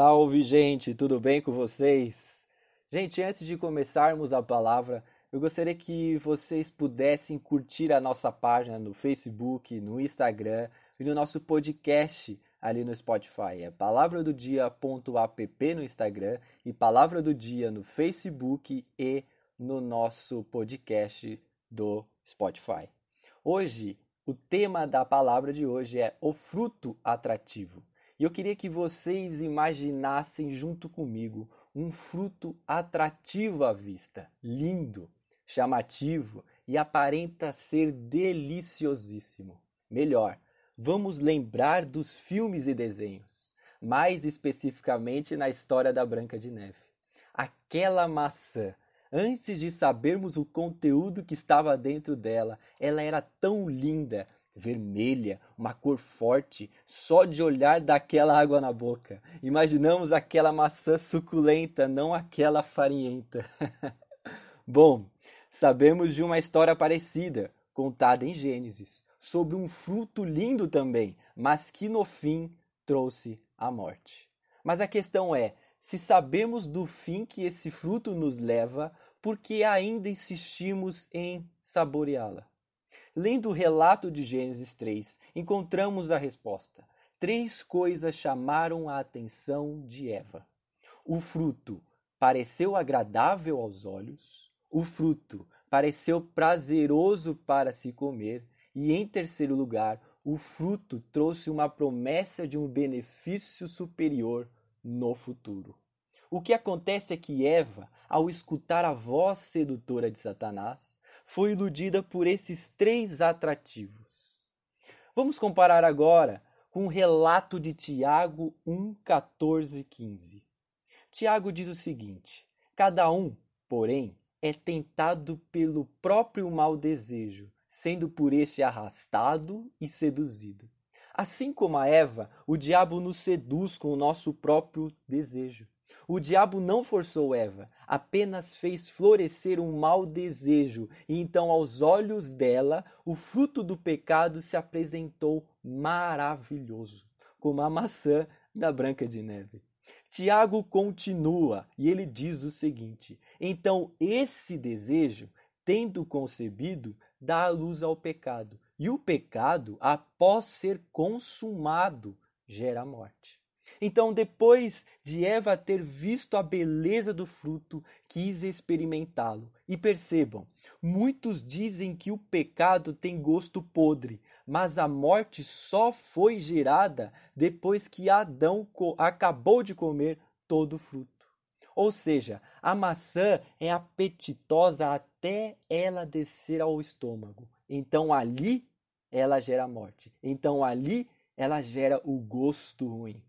Salve, gente, tudo bem com vocês? Gente, antes de começarmos a palavra, eu gostaria que vocês pudessem curtir a nossa página no Facebook, no Instagram e no nosso podcast ali no Spotify. É palavradodia.app no Instagram e Palavra do Dia no Facebook e no nosso podcast do Spotify. Hoje, o tema da palavra de hoje é o fruto atrativo. E eu queria que vocês imaginassem junto comigo um fruto atrativo à vista, lindo, chamativo e aparenta ser deliciosíssimo. Melhor, vamos lembrar dos filmes e desenhos, mais especificamente na história da Branca de Neve. Aquela maçã, antes de sabermos o conteúdo que estava dentro dela, ela era tão linda, vermelha, uma cor forte, só de olhar daquela água na boca. Imaginamos aquela maçã suculenta, não aquela farinhenta. Bom, sabemos de uma história parecida, contada em Gênesis, sobre um fruto lindo também, mas que no fim trouxe a morte. Mas a questão é: se sabemos do fim que esse fruto nos leva, por que ainda insistimos em saboreá-la? Lendo o relato de Gênesis 3, encontramos a resposta. Três coisas chamaram a atenção de Eva. O fruto pareceu agradável aos olhos, o fruto pareceu prazeroso para se comer, e em terceiro lugar, o fruto trouxe uma promessa de um benefício superior no futuro. O que acontece é que Eva, ao escutar a voz sedutora de Satanás, foi iludida por esses três atrativos. Vamos comparar agora com o relato de Tiago 1, 14 15. Tiago diz o seguinte: Cada um, porém, é tentado pelo próprio mau desejo, sendo por este arrastado e seduzido. Assim como a Eva, o diabo nos seduz com o nosso próprio desejo. O diabo não forçou Eva, apenas fez florescer um mau desejo, e então, aos olhos dela, o fruto do pecado se apresentou maravilhoso, como a maçã da Branca de Neve. Tiago continua e ele diz o seguinte: então esse desejo, tendo concebido, dá a luz ao pecado, e o pecado, após ser consumado, gera morte. Então, depois de Eva ter visto a beleza do fruto, quis experimentá-lo. E percebam, muitos dizem que o pecado tem gosto podre, mas a morte só foi gerada depois que Adão acabou de comer todo o fruto. Ou seja, a maçã é apetitosa até ela descer ao estômago. Então ali ela gera morte. Então ali ela gera o gosto ruim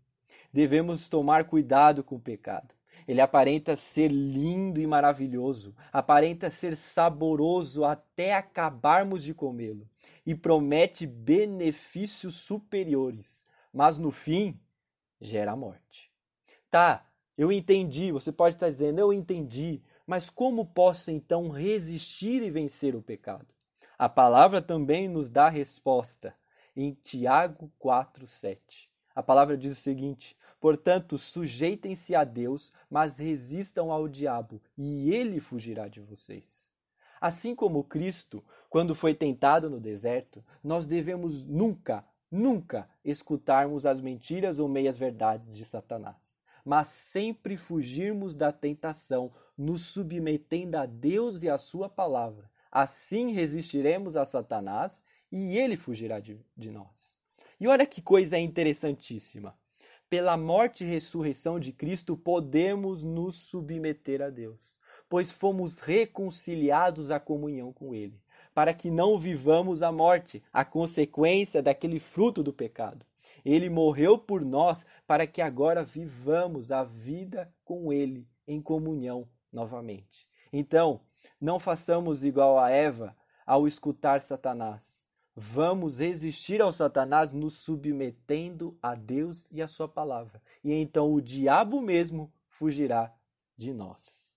devemos tomar cuidado com o pecado. Ele aparenta ser lindo e maravilhoso, aparenta ser saboroso até acabarmos de comê-lo e promete benefícios superiores, mas no fim gera morte. Tá, eu entendi, você pode estar dizendo, eu entendi, mas como posso então resistir e vencer o pecado? A palavra também nos dá a resposta em Tiago 4:7. A palavra diz o seguinte: Portanto, sujeitem-se a Deus, mas resistam ao diabo, e ele fugirá de vocês. Assim como Cristo, quando foi tentado no deserto, nós devemos nunca, nunca escutarmos as mentiras ou meias-verdades de Satanás, mas sempre fugirmos da tentação, nos submetendo a Deus e a Sua palavra. Assim resistiremos a Satanás e ele fugirá de, de nós. E olha que coisa interessantíssima. Pela morte e ressurreição de Cristo, podemos nos submeter a Deus, pois fomos reconciliados à comunhão com Ele, para que não vivamos a morte, a consequência daquele fruto do pecado. Ele morreu por nós para que agora vivamos a vida com Ele em comunhão novamente. Então, não façamos igual a Eva ao escutar Satanás vamos resistir ao Satanás nos submetendo a Deus e a Sua palavra. E então o diabo mesmo fugirá de nós.